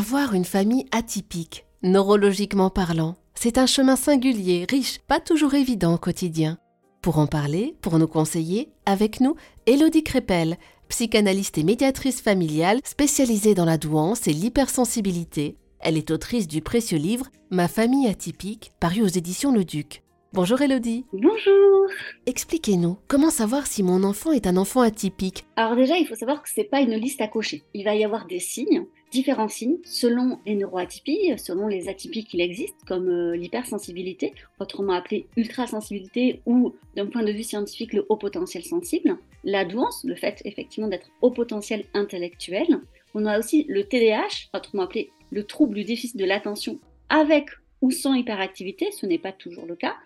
Avoir une famille atypique, neurologiquement parlant, c'est un chemin singulier, riche, pas toujours évident au quotidien. Pour en parler, pour nous conseiller, avec nous, Elodie Crépel, psychanalyste et médiatrice familiale spécialisée dans la douance et l'hypersensibilité. Elle est autrice du précieux livre Ma famille atypique, paru aux éditions Le Duc. Bonjour Elodie. Bonjour. Expliquez-nous, comment savoir si mon enfant est un enfant atypique? Alors déjà, il faut savoir que ce n'est pas une liste à cocher. Il va y avoir des signes, différents signes, selon les neuroatypies, selon les atypies qu'il existe, comme euh, l'hypersensibilité, autrement appelée ultrasensibilité ou d'un point de vue scientifique le haut potentiel sensible, la douance, le fait effectivement d'être haut potentiel intellectuel. On a aussi le TDAH, autrement appelé le trouble du déficit de l'attention avec ou sans hyperactivité, ce n'est pas toujours le cas,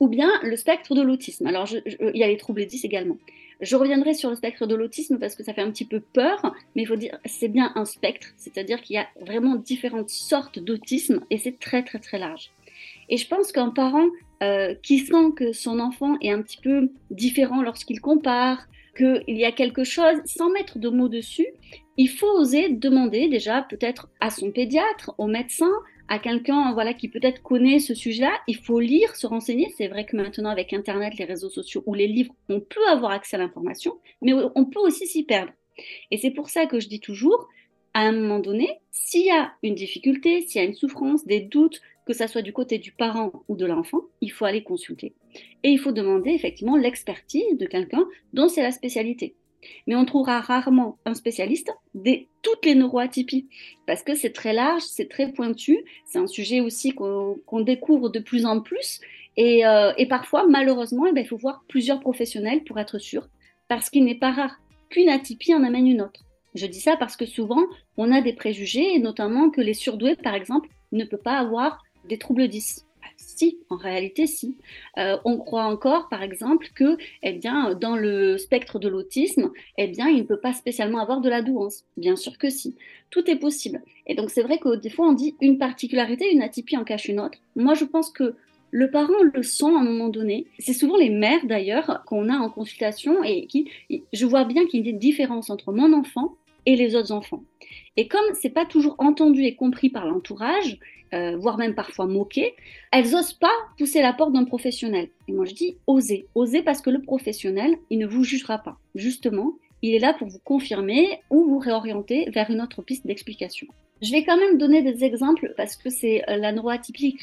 ou bien le spectre de l'autisme. Alors, il y a les troubles 10 également. Je reviendrai sur le spectre de l'autisme parce que ça fait un petit peu peur, mais il faut dire c'est bien un spectre, c'est-à-dire qu'il y a vraiment différentes sortes d'autisme et c'est très très très large. Et je pense qu'un parent euh, qui sent que son enfant est un petit peu différent lorsqu'il compare, qu'il y a quelque chose, sans mettre de mots dessus, il faut oser demander déjà peut-être à son pédiatre, au médecin, à quelqu'un voilà qui peut-être connaît ce sujet-là, il faut lire, se renseigner. C'est vrai que maintenant avec Internet, les réseaux sociaux ou les livres, on peut avoir accès à l'information, mais on peut aussi s'y perdre. Et c'est pour ça que je dis toujours, à un moment donné, s'il y a une difficulté, s'il y a une souffrance, des doutes, que ça soit du côté du parent ou de l'enfant, il faut aller consulter. Et il faut demander effectivement l'expertise de quelqu'un dont c'est la spécialité. Mais on trouvera rarement un spécialiste des toutes les neuroatypies parce que c'est très large, c'est très pointu. C'est un sujet aussi qu'on découvre de plus en plus. Et, euh, parfois, malheureusement, eh ben, il faut voir plusieurs professionnels pour être sûr parce qu'il n'est pas rare qu'une atypie en amène une autre. Je dis ça parce que souvent, on a des préjugés, notamment que les surdoués, par exemple, ne peuvent pas avoir des troubles 10. Si, en réalité, si. Euh, on croit encore, par exemple, que, eh bien, dans le spectre de l'autisme, eh bien, il ne peut pas spécialement avoir de la douance. Bien sûr que si. Tout est possible. Et donc, c'est vrai que des fois, on dit une particularité, une atypie en cache une autre. Moi, je pense que le parent le sent à un moment donné. C'est souvent les mères d'ailleurs qu'on a en consultation et qui, je vois bien qu'il y a une différence entre mon enfant et les autres enfants. Et comme c'est pas toujours entendu et compris par l'entourage, euh, voire même parfois moqué, elles osent pas pousser la porte d'un professionnel. Et moi je dis oser, oser parce que le professionnel, il ne vous jugera pas. Justement, il est là pour vous confirmer ou vous réorienter vers une autre piste d'explication. Je vais quand même donner des exemples parce que c'est euh, la neuroatypie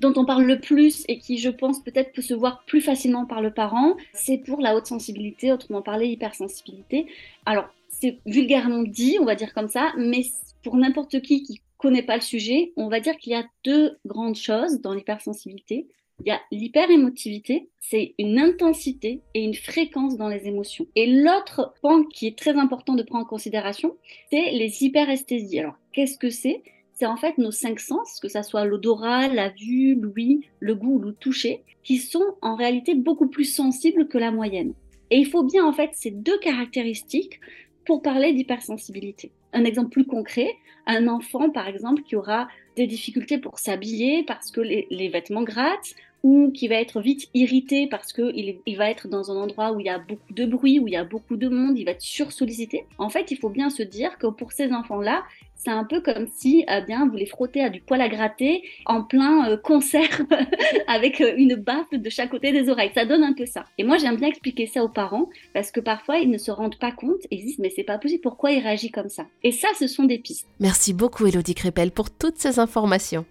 dont on parle le plus et qui, je pense, peut-être peut se voir plus facilement par le parent. C'est pour la haute sensibilité, autrement parlé, hypersensibilité. Alors, c'est vulgairement dit, on va dire comme ça, mais pour n'importe qui qui connaît pas le sujet, on va dire qu'il y a deux grandes choses dans l'hypersensibilité. Il y a l'hyperémotivité, c'est une intensité et une fréquence dans les émotions. Et l'autre point qui est très important de prendre en considération, c'est les hyperesthésies. Alors, qu'est-ce que c'est? C'est en fait nos cinq sens, que ce soit l'odorat, la vue, l'ouïe, le goût ou le toucher, qui sont en réalité beaucoup plus sensibles que la moyenne. Et il faut bien en fait ces deux caractéristiques pour parler d'hypersensibilité. Un exemple plus concret, un enfant par exemple qui aura des difficultés pour s'habiller parce que les, vêtements grattent ou qui va être vite irrité parce qu'il il va être dans un endroit où il y a beaucoup de bruit, où il y a beaucoup de monde, il va être sursollicité. En fait, il faut bien se dire que pour ces enfants-là, c'est un peu comme si eh bien, vous les frottez à du poil à gratter en plein euh, concert avec euh, une baffe de chaque côté des oreilles. Ça donne un peu ça. Et moi, j'aime bien expliquer ça aux parents parce que parfois, ils ne se rendent pas compte et ils disent mais c'est pas possible, pourquoi il réagit comme ça? Et ça, ce sont des pistes. Merci beaucoup, Elodie Crépel, pour toutes ces informations.